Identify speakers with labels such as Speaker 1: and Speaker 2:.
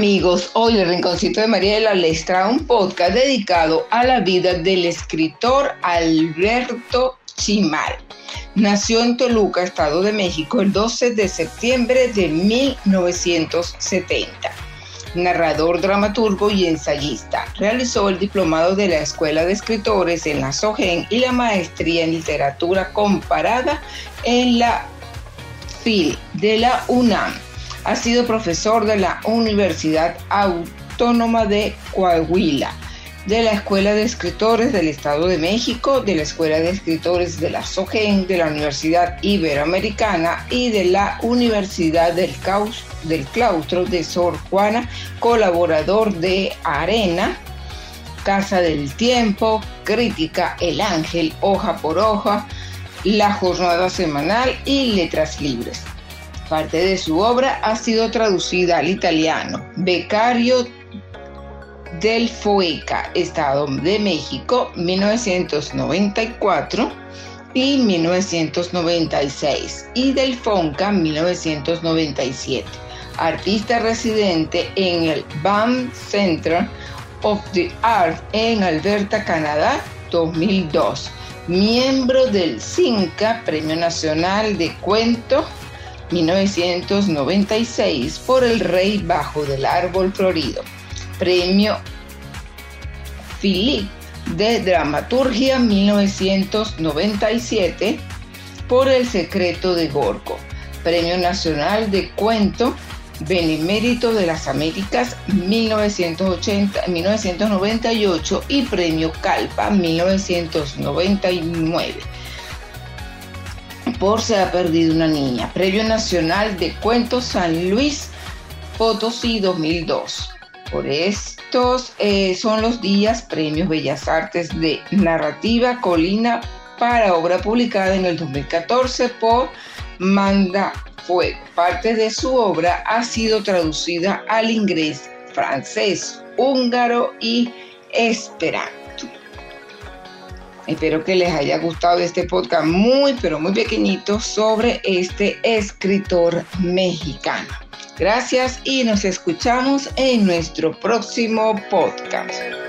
Speaker 1: amigos, hoy el Rinconcito de Mariela les trae un podcast dedicado a la vida del escritor Alberto Chimal. Nació en Toluca, Estado de México, el 12 de septiembre de 1970. Narrador, dramaturgo y ensayista. Realizó el diplomado de la Escuela de Escritores en la SOGEN y la maestría en literatura comparada en la FIL de la UNAM ha sido profesor de la Universidad Autónoma de Coahuila, de la Escuela de Escritores del Estado de México, de la Escuela de Escritores de la SOGEN, de la Universidad Iberoamericana y de la Universidad del, del Claustro de Sor Juana, colaborador de Arena, Casa del Tiempo, Crítica El Ángel, Hoja por Hoja, La Jornada Semanal y Letras Libres. Parte de su obra ha sido traducida al italiano. Becario del Foeca, Estado de México, 1994 y 1996, y del Fonca, 1997. Artista residente en el BAM Center of the Art en Alberta, Canadá, 2002. Miembro del CINCA, Premio Nacional de Cuento 1996 por El Rey Bajo del Árbol Florido. Premio Philippe de Dramaturgia 1997 por El Secreto de Gorgo. Premio Nacional de Cuento Benemérito de las Américas 1980, 1998 y Premio Calpa 1999 por Se ha perdido una niña. Premio Nacional de Cuentos San Luis Potosí 2002. Por estos eh, son los días Premios Bellas Artes de Narrativa Colina para obra publicada en el 2014 por Manda Fuego. Parte de su obra ha sido traducida al inglés, francés, húngaro y esperanto. Espero que les haya gustado este podcast muy, pero muy pequeñito sobre este escritor mexicano. Gracias y nos escuchamos en nuestro próximo podcast.